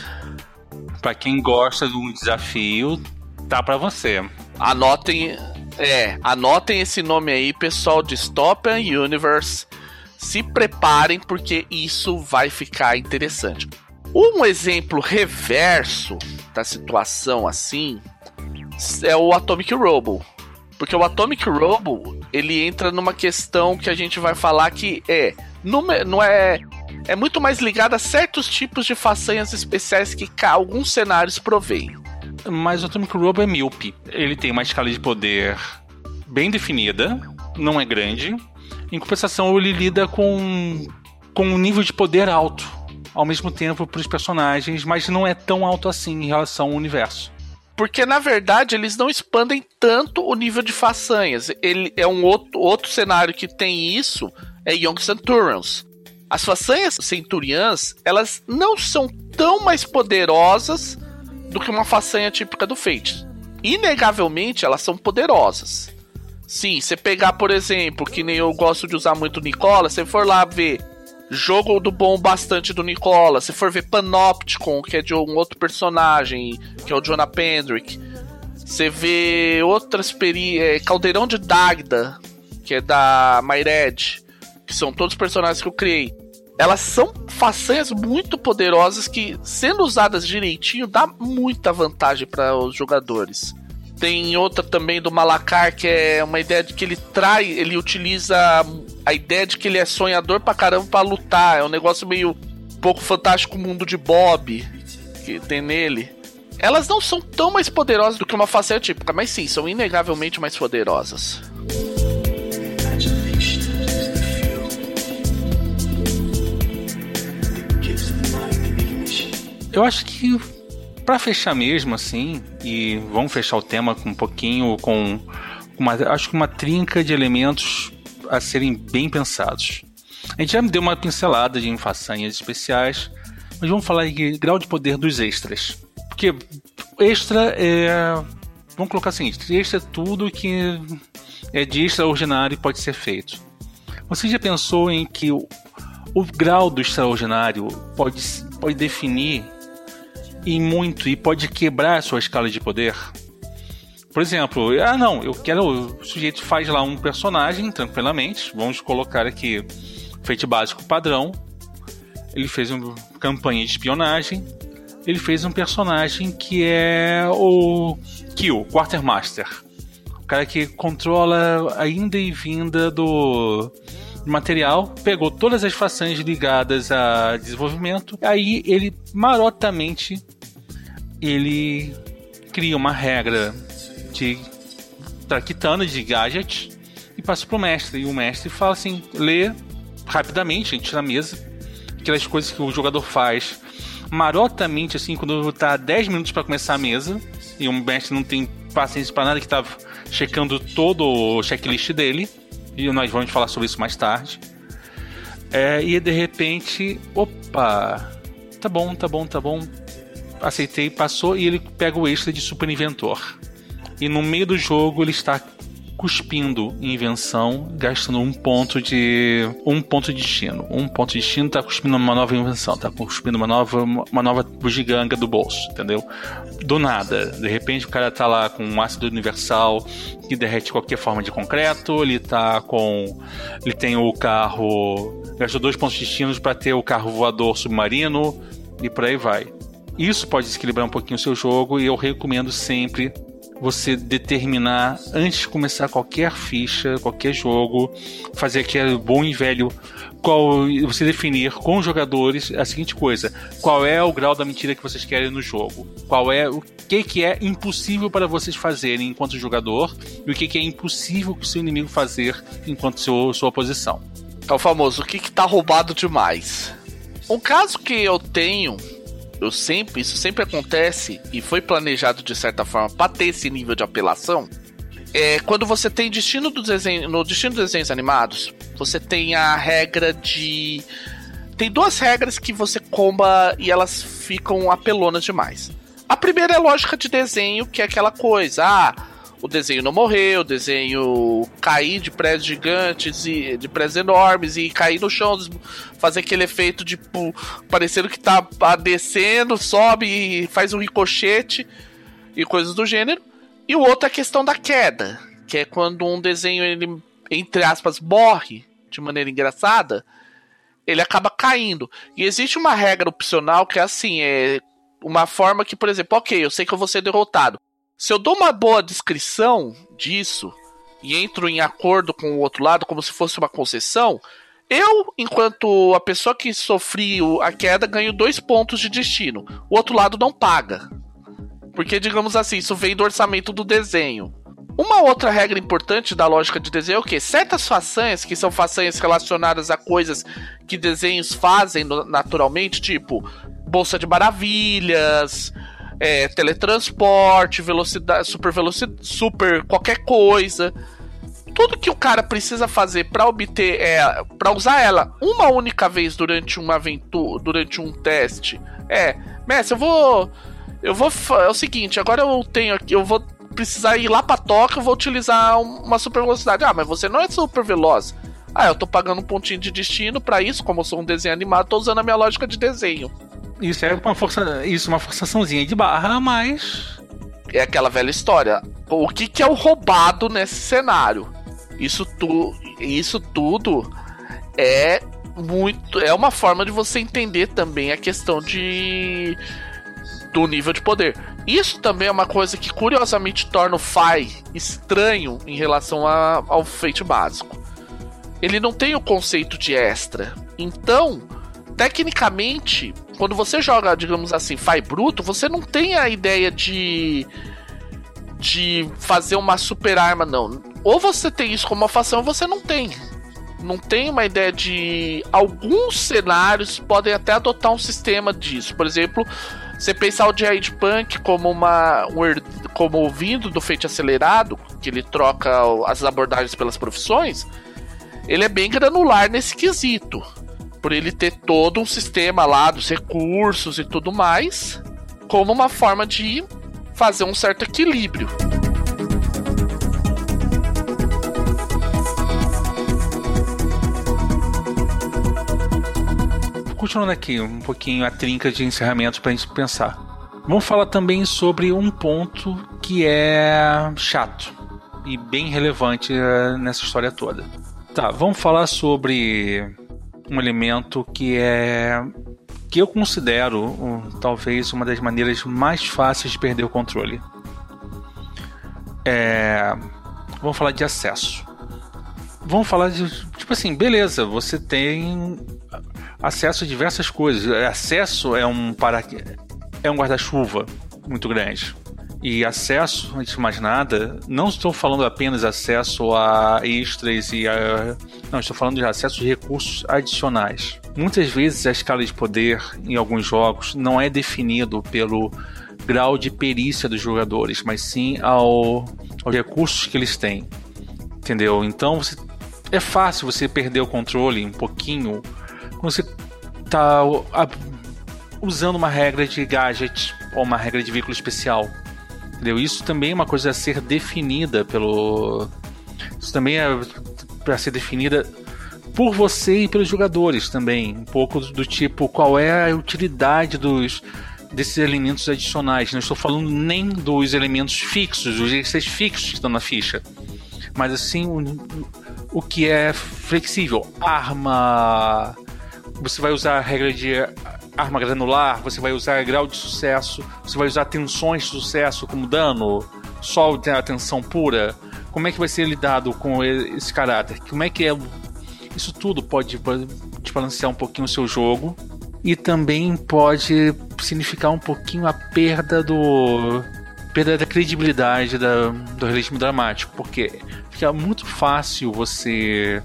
Para quem gosta de um desafio, tá para você. Anotem. É, anotem esse nome aí, pessoal. Dystopian Universe se preparem porque isso vai ficar interessante. Um exemplo reverso da situação assim é o Atomic Robo. Porque o Atomic Robo, ele entra numa questão que a gente vai falar que é não é é muito mais ligado a certos tipos de façanhas especiais que alguns cenários provêm. Mas o Atomic Robo é míope. Ele tem uma escala de poder bem definida, não é grande, em compensação, ele lida com, com um nível de poder alto ao mesmo tempo para os personagens, mas não é tão alto assim em relação ao universo. Porque, na verdade, eles não expandem tanto o nível de façanhas. Ele é um outro, outro cenário que tem isso, é Young Centurions. As façanhas centuriãs, elas não são tão mais poderosas do que uma façanha típica do Fate. Inegavelmente, elas são poderosas. Sim, você pegar, por exemplo, que nem eu gosto de usar muito Nicola, você for lá ver jogo do bom bastante do Nicola, se for ver Panopticon, que é de um outro personagem, que é o Jonah Pendrick, você vê outras peri é, Caldeirão de Dagda, que é da Myred, que são todos personagens que eu criei. Elas são façanhas muito poderosas que, sendo usadas direitinho, dá muita vantagem para os jogadores. Tem outra também do Malacar, que é uma ideia de que ele trai, ele utiliza a ideia de que ele é sonhador pra caramba pra lutar. É um negócio meio um pouco fantástico mundo de Bob que tem nele. Elas não são tão mais poderosas do que uma faceta típica, mas sim, são inegavelmente mais poderosas. Eu acho que para fechar mesmo, assim, e vamos fechar o tema com um pouquinho com uma, acho que uma trinca de elementos a serem bem pensados. A gente já deu uma pincelada de façanhas especiais, mas vamos falar de grau de poder dos extras. Porque extra é. Vamos colocar assim: extra é tudo que é de extraordinário e pode ser feito. Você já pensou em que o, o grau do extraordinário pode, pode definir e muito e pode quebrar a sua escala de poder? Por exemplo, ah não, eu quero. O sujeito faz lá um personagem tranquilamente. Vamos colocar aqui feito básico padrão. Ele fez uma campanha de espionagem. Ele fez um personagem que é o Kill, Quartermaster. O cara que controla a ida e vinda do material, pegou todas as façanhas ligadas a desenvolvimento, aí ele marotamente ele cria uma regra de traquitana de gadget e passa pro mestre. E o mestre fala assim: lê rapidamente, gente na mesa, aquelas coisas que o jogador faz marotamente, assim, quando tá 10 minutos para começar a mesa, e o mestre não tem paciência para nada, que tá checando todo o checklist dele, e nós vamos falar sobre isso mais tarde. É, e de repente, opa, tá bom, tá bom, tá bom. Aceitei, passou, e ele pega o extra de Super Inventor. E no meio do jogo ele está cuspindo invenção, gastando um ponto de um ponto de destino. Um ponto de destino tá cuspindo uma nova invenção, tá cuspindo uma nova uma nova bugiganga do bolso, entendeu? Do nada, de repente o cara tá lá com um ácido universal que derrete qualquer forma de concreto, ele tá com ele tem o carro, gastou dois pontos de destino para ter o carro voador submarino e por aí vai. Isso pode desequilibrar um pouquinho o seu jogo e eu recomendo sempre você determinar antes de começar qualquer ficha, qualquer jogo, fazer aquele bom e velho qual você definir com os jogadores a seguinte coisa: qual é o grau da mentira que vocês querem no jogo? Qual é o que, que é impossível para vocês fazerem enquanto jogador e o que, que é impossível para o seu inimigo fazer enquanto seu, sua posição? É o famoso o que, que tá roubado demais. Um caso que eu tenho eu sempre, isso sempre acontece e foi planejado de certa forma para ter esse nível de apelação. É quando você tem destino do desenho, no destino dos desenhos animados, você tem a regra de tem duas regras que você comba e elas ficam apelonas demais. A primeira é lógica de desenho, que é aquela coisa, ah, o desenho não morreu, o desenho cair de prédios gigantes e de prédios enormes e cair no chão, fazer aquele efeito de tipo, parecendo que tá descendo, sobe e faz um ricochete e coisas do gênero. E o outro é a questão da queda, que é quando um desenho ele entre aspas morre de maneira engraçada, ele acaba caindo. E existe uma regra opcional que é assim, é uma forma que, por exemplo, ok, eu sei que eu vou ser derrotado. Se eu dou uma boa descrição disso e entro em acordo com o outro lado, como se fosse uma concessão, eu, enquanto a pessoa que sofreu a queda, ganho dois pontos de destino. O outro lado não paga. Porque, digamos assim, isso vem do orçamento do desenho. Uma outra regra importante da lógica de desenho é o que? Certas façanhas, que são façanhas relacionadas a coisas que desenhos fazem naturalmente, tipo Bolsa de Maravilhas, é, teletransporte, velocidade, super velocidade, super qualquer coisa. Tudo que o cara precisa fazer para obter é, para usar ela uma única vez durante uma aventura, durante um teste, é, mestre, eu vou eu vou é o seguinte, agora eu tenho aqui, eu vou precisar ir lá para toca, eu vou utilizar uma super velocidade. Ah, mas você não é super veloz. Ah, eu tô pagando um pontinho de destino para isso, como eu sou um desenho animado, tô usando a minha lógica de desenho. Isso é uma força, isso uma forçaçãozinha de barra, mas é aquela velha história. O que, que é o roubado nesse cenário? Isso, tu, isso tudo é muito. É uma forma de você entender também a questão de. do nível de poder. Isso também é uma coisa que curiosamente torna o Fai estranho em relação a, ao feito básico. Ele não tem o conceito de extra. Então, tecnicamente, quando você joga, digamos assim, Fai bruto, você não tem a ideia de de fazer uma super arma, não. Ou você tem isso como uma fação, ou você não tem. Não tem uma ideia de. Alguns cenários podem até adotar um sistema disso. Por exemplo, Você pensar o Giant Punk como uma um, como vindo do feito acelerado, que ele troca as abordagens pelas profissões, ele é bem granular nesse quesito. Por ele ter todo um sistema lá dos recursos e tudo mais, como uma forma de fazer um certo equilíbrio. Continuando aqui um pouquinho a trinca de encerramento para a gente pensar. Vamos falar também sobre um ponto que é chato e bem relevante eh, nessa história toda. Tá, vamos falar sobre um elemento que é que eu considero um, talvez uma das maneiras mais fáceis de perder o controle. É, vamos falar de acesso. Vamos falar de tipo assim, beleza, você tem acesso a diversas coisas. Acesso é um para é um guarda-chuva muito grande. E acesso, antes de mais nada, não estou falando apenas acesso a extras e a. Não, estou falando de acesso de recursos adicionais. Muitas vezes a escala de poder em alguns jogos não é definido pelo grau de perícia dos jogadores, mas sim ao, aos recursos que eles têm. Entendeu? Então você, é fácil você perder o controle um pouquinho quando você está usando uma regra de gadget ou uma regra de veículo especial. Entendeu? Isso também é uma coisa a ser definida pelo. Isso também é para ser definida por você e pelos jogadores também. Um pouco do tipo qual é a utilidade dos desses elementos adicionais. Não estou falando nem dos elementos fixos, os extras fixos que estão na ficha. Mas assim, o, o que é flexível. Arma. Você vai usar a regra de arma granular, você vai usar grau de sucesso, você vai usar tensões de sucesso como dano, só a tensão pura. Como é que vai ser lidado com esse caráter? Como é que é. Isso tudo pode desbalancear um pouquinho o seu jogo e também pode significar um pouquinho a perda do. perda da credibilidade da, do realismo dramático, porque fica muito fácil você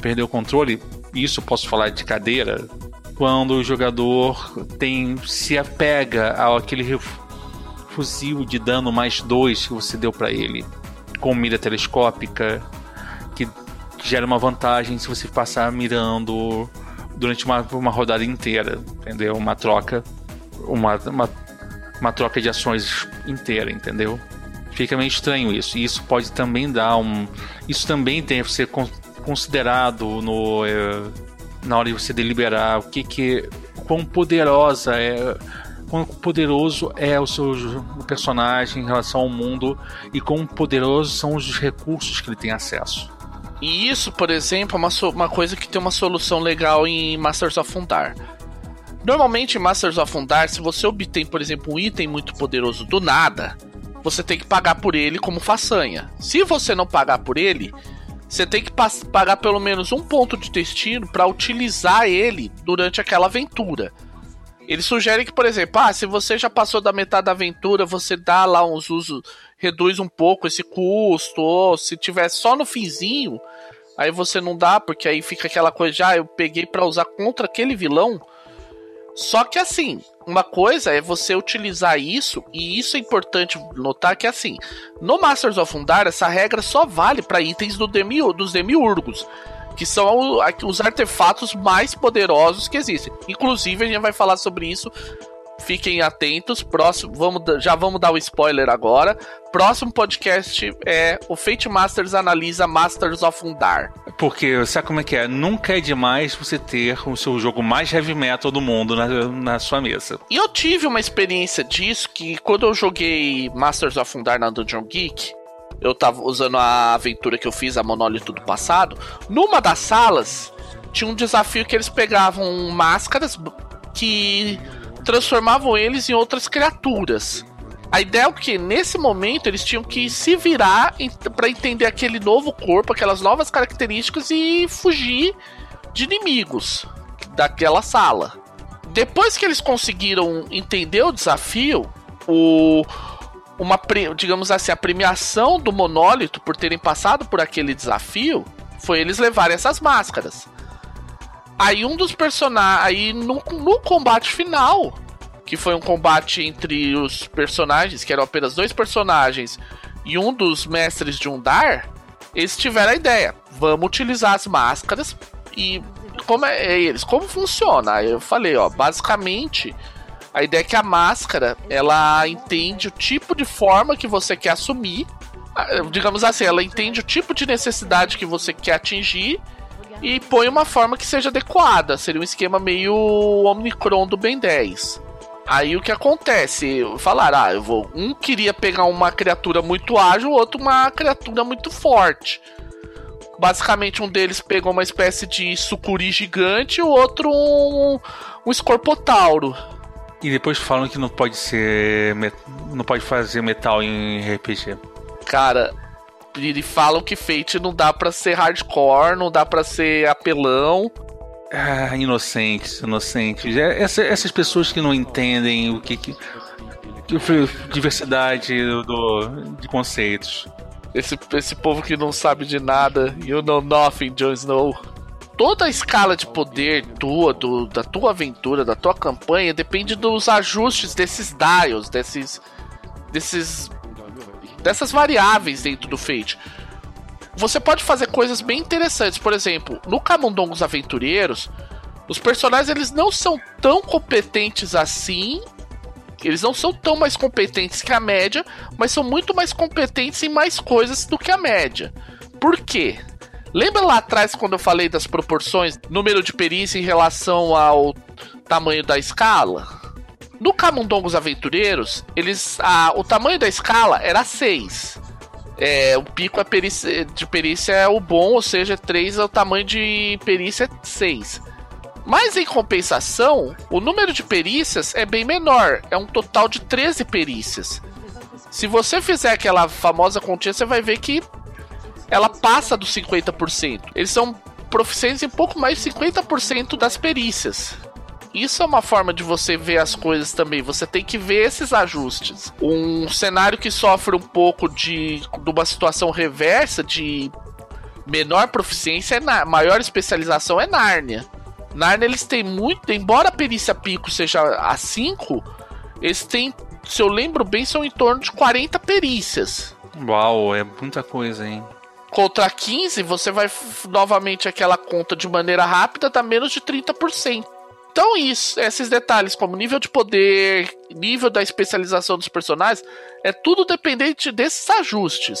perder o controle. Isso posso falar de cadeira, quando o jogador tem se apega àquele fuzil de dano mais dois que você deu para ele, com mira telescópica, que gera uma vantagem se você passar mirando durante uma, uma rodada inteira, entendeu? Uma troca, uma, uma, uma troca de ações inteira, entendeu? Fica meio estranho isso. E isso pode também dar um. Isso também tem ser considerado no. Eh, na hora de você deliberar o que que quão poderosa é quão poderoso é o seu personagem em relação ao mundo e quão poderosos são os recursos que ele tem acesso. E isso, por exemplo, é uma, uma coisa que tem uma solução legal em Masters of Undar. Normalmente em Masters of Undar, se você obtém, por exemplo, um item muito poderoso do nada, você tem que pagar por ele como façanha. Se você não pagar por ele, você tem que pagar pelo menos um ponto de destino para utilizar ele durante aquela aventura. Ele sugere que, por exemplo, ah, se você já passou da metade da aventura, você dá lá uns usos, reduz um pouco esse custo, ou se tiver só no finzinho, aí você não dá, porque aí fica aquela coisa, já ah, eu peguei para usar contra aquele vilão. Só que assim, uma coisa é você utilizar isso, e isso é importante notar que assim, no Masters of Undar, essa regra só vale para itens do demi, dos demiurgos, que são os artefatos mais poderosos que existem. Inclusive, a gente vai falar sobre isso Fiquem atentos. Próximo, vamos, já vamos dar o spoiler agora. Próximo podcast é o Fate Masters analisa Masters of Undar. Porque sabe como é que é? Nunca é demais você ter o seu jogo mais heavy metal do mundo na, na sua mesa. E eu tive uma experiência disso que quando eu joguei Masters of Undar na Dungeon Geek, eu tava usando a aventura que eu fiz, a Monólito do passado. Numa das salas tinha um desafio que eles pegavam máscaras que transformavam eles em outras criaturas. A ideia é que nesse momento eles tinham que se virar para entender aquele novo corpo, aquelas novas características e fugir de inimigos daquela sala. Depois que eles conseguiram entender o desafio, o uma digamos assim, a premiação do monólito por terem passado por aquele desafio foi eles levarem essas máscaras. Aí um dos personagens. Aí no, no combate final, que foi um combate entre os personagens, que eram apenas dois personagens, e um dos mestres de Undar, eles tiveram a ideia: vamos utilizar as máscaras e como é, é eles, como funciona? Aí eu falei, ó, basicamente a ideia é que a máscara ela entende o tipo de forma que você quer assumir, ah, digamos assim, ela entende o tipo de necessidade que você quer atingir e põe uma forma que seja adequada. Seria um esquema meio Omnicron do Ben 10. Aí o que acontece? Falar, ah, eu vou. Um queria pegar uma criatura muito ágil, o outro uma criatura muito forte. Basicamente, um deles pegou uma espécie de sucuri gigante, o outro um, um escorpotauro. E depois falam que não pode ser. não pode fazer metal em RPG. Cara, e falam que Fate não dá pra ser hardcore, não dá pra ser apelão. Ah, inocentes, inocentes. É, essa, essas pessoas que não entendem o que. que, que diversidade do, de conceitos. Esse, esse povo que não sabe de nada. You know nothing, Jon Snow. Toda a escala de poder tua, do, da tua aventura, da tua campanha, depende dos ajustes desses dials, desses. desses. Dessas variáveis dentro do Fate. Você pode fazer coisas bem interessantes. Por exemplo, no Camundongos Aventureiros, os personagens eles não são tão competentes assim eles não são tão mais competentes que a média, mas são muito mais competentes em mais coisas do que a média. Por quê? Lembra lá atrás quando eu falei das proporções, número de perícia em relação ao tamanho da escala? No Camundongos Aventureiros, eles, a, o tamanho da escala era 6. É, o pico é perícia, de perícia é o bom, ou seja, 3 é o tamanho de perícia 6. Mas em compensação, o número de perícias é bem menor, é um total de 13 perícias. Se você fizer aquela famosa continha, você vai ver que ela passa dos 50%. Eles são proficientes em pouco mais de 50% das perícias. Isso é uma forma de você ver as coisas também. Você tem que ver esses ajustes. Um cenário que sofre um pouco de, de uma situação reversa de menor proficiência, é maior especialização é Nárnia. Narnia eles têm muito, embora a perícia pico seja a 5, eles têm, se eu lembro bem, são em torno de 40 perícias. Uau, é muita coisa, hein? Contra 15, você vai novamente aquela conta de maneira rápida, dá menos de 30%. Então, isso, esses detalhes, como nível de poder, nível da especialização dos personagens, é tudo dependente desses ajustes.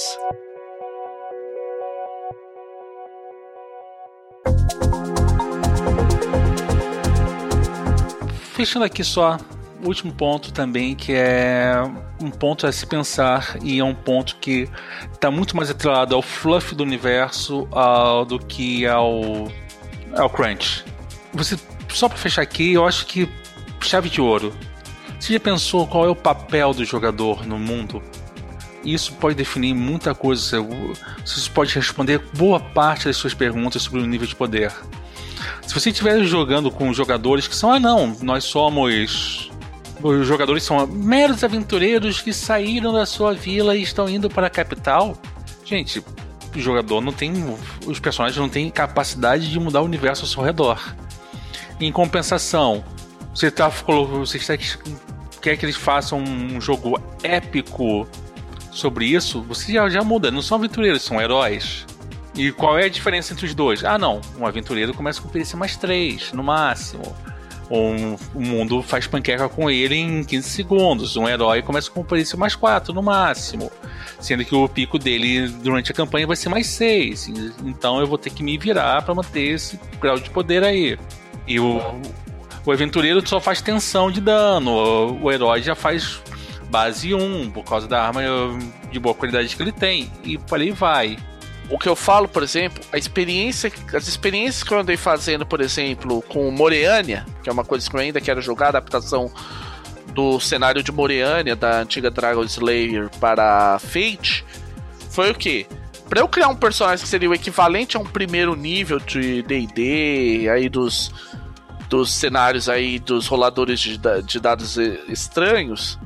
Fechando aqui só último ponto também, que é um ponto a se pensar e é um ponto que está muito mais atrelado ao fluff do universo do que ao, ao crunch. Você, só para fechar aqui, eu acho que chave de ouro. Você já pensou qual é o papel do jogador no mundo? Isso pode definir muita coisa. Você pode responder boa parte das suas perguntas sobre o nível de poder. Se você estiver jogando com jogadores que são, ah não, nós somos. Os jogadores são meros aventureiros que saíram da sua vila e estão indo para a capital. Gente, o jogador não tem. Os personagens não têm capacidade de mudar o universo ao seu redor. Em compensação, você, tá, você está, quer que eles façam um jogo épico sobre isso, você já, já muda. Não são aventureiros, são heróis. E qual é a diferença entre os dois? Ah, não. Um aventureiro começa com perícia mais 3, no máximo. Um, o mundo faz panqueca com ele em 15 segundos. Um herói começa com perícia mais 4, no máximo. Sendo que o pico dele durante a campanha vai ser mais 6. Então eu vou ter que me virar para manter esse grau de poder aí. E o, o aventureiro só faz tensão de dano. O, o herói já faz base 1, por causa da arma de boa qualidade que ele tem. E por aí vai o que eu falo, por exemplo, a experiência, as experiências que eu andei fazendo, por exemplo, com Moreânia, que é uma coisa que eu ainda quero jogar, adaptação do cenário de Moreânia, da antiga Dragon Slayer para Fate, foi o que? Para eu criar um personagem que seria o equivalente a um primeiro nível de D&D, aí dos dos cenários aí dos roladores de, de dados estranhos,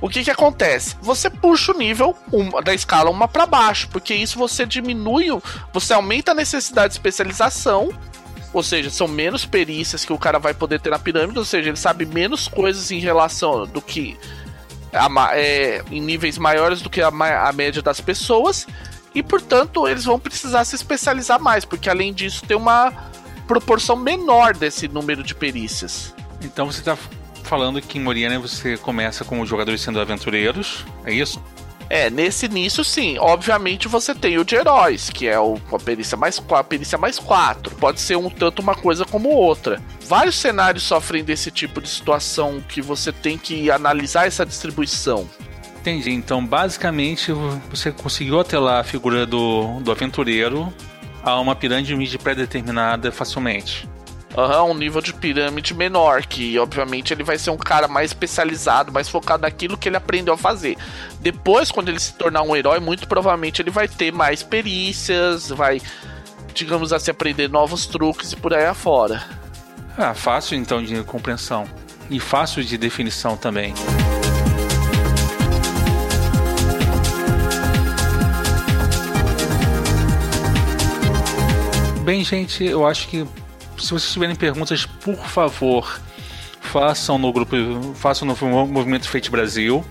o que que acontece? Você puxa o nível uma, da escala uma para baixo, porque isso você diminui, você aumenta a necessidade de especialização ou seja, são menos perícias que o cara vai poder ter na pirâmide, ou seja, ele sabe menos coisas em relação do que a, é, em níveis maiores do que a, a média das pessoas, e portanto eles vão precisar se especializar mais, porque além disso tem uma proporção menor desse número de perícias. Então você está falando que em Moriana você começa com os jogadores sendo aventureiros, é isso? É, nesse início sim. Obviamente você tem o de heróis, que é o, a perícia mais a perícia mais 4. Pode ser um tanto uma coisa como outra. Vários cenários sofrem desse tipo de situação que você tem que analisar essa distribuição. Entendi. Então, basicamente, você conseguiu atelar a figura do, do aventureiro a uma pirâmide pré-determinada facilmente. Uhum, um nível de pirâmide menor, que obviamente ele vai ser um cara mais especializado, mais focado naquilo que ele aprendeu a fazer. Depois, quando ele se tornar um herói, muito provavelmente ele vai ter mais perícias, vai, digamos assim, aprender novos truques e por aí afora. Ah, fácil então de compreensão. E fácil de definição também. Bem, gente, eu acho que se vocês tiverem perguntas, por favor, façam no grupo, façam no Movimento Feite Brasil,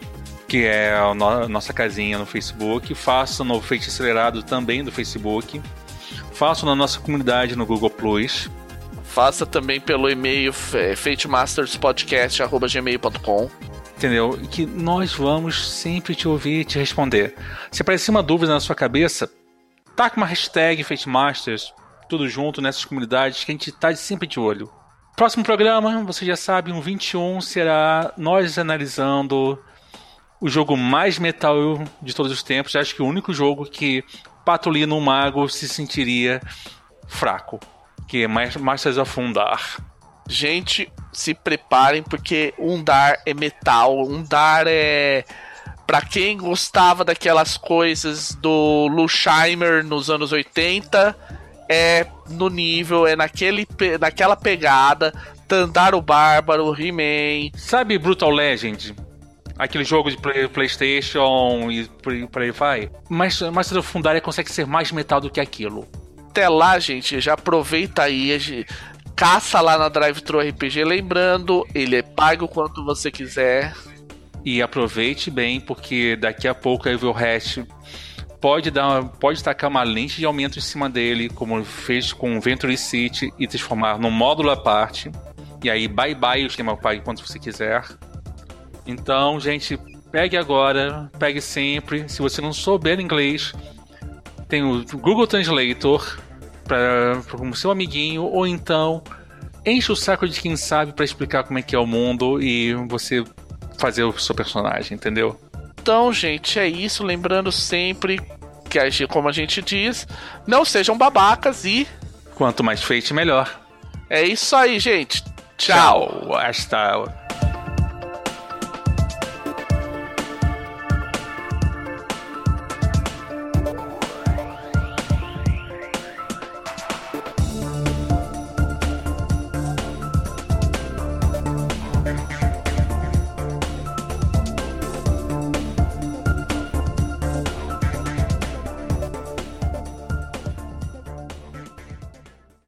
que é a nossa casinha no Facebook, façam no Feite Acelerado também do Facebook, façam na nossa comunidade no Google Plus. Faça também pelo e-mail fatemasterspodcast.gmail.com Entendeu? E que nós vamos sempre te ouvir e te responder. Se aparecer uma dúvida na sua cabeça, taca uma hashtag FateMasters tudo junto nessas comunidades que a gente está sempre de olho. Próximo programa, você já sabe, um 21 será nós analisando o jogo mais metal de todos os tempos. Acho que o único jogo que Patolino Mago se sentiria fraco, que é Masters of Undar. Gente, se preparem porque Undar é metal, Undar é para quem gostava daquelas coisas do Lusheimer nos anos 80, é no nível, é naquele, naquela pegada. Tandaro Bárbaro, He-Man. Sabe Brutal Legend? Aquele jogo de play, PlayStation e por aí vai. Mas, mas o Fundária consegue ser mais metal do que aquilo. Até lá, gente, já aproveita aí, caça lá na Drive Thru RPG. Lembrando, ele é pago quanto você quiser. E aproveite bem, porque daqui a pouco a Evil Hat pode dar, pode tacar uma lente de aumento em cima dele, como fez com o Venture City e transformar num módulo à parte. E aí bye bye o esquema pague quanto você quiser. Então, gente, pegue agora, pegue sempre. Se você não souber inglês, tem o Google Translator para como seu amiguinho ou então enche o saco de quem sabe para explicar como é que é o mundo e você fazer o seu personagem, entendeu? Então, gente, é isso. Lembrando sempre que, como a gente diz, não sejam babacas e. Quanto mais feito, melhor. É isso aí, gente. Tchau. Tchau. Hasta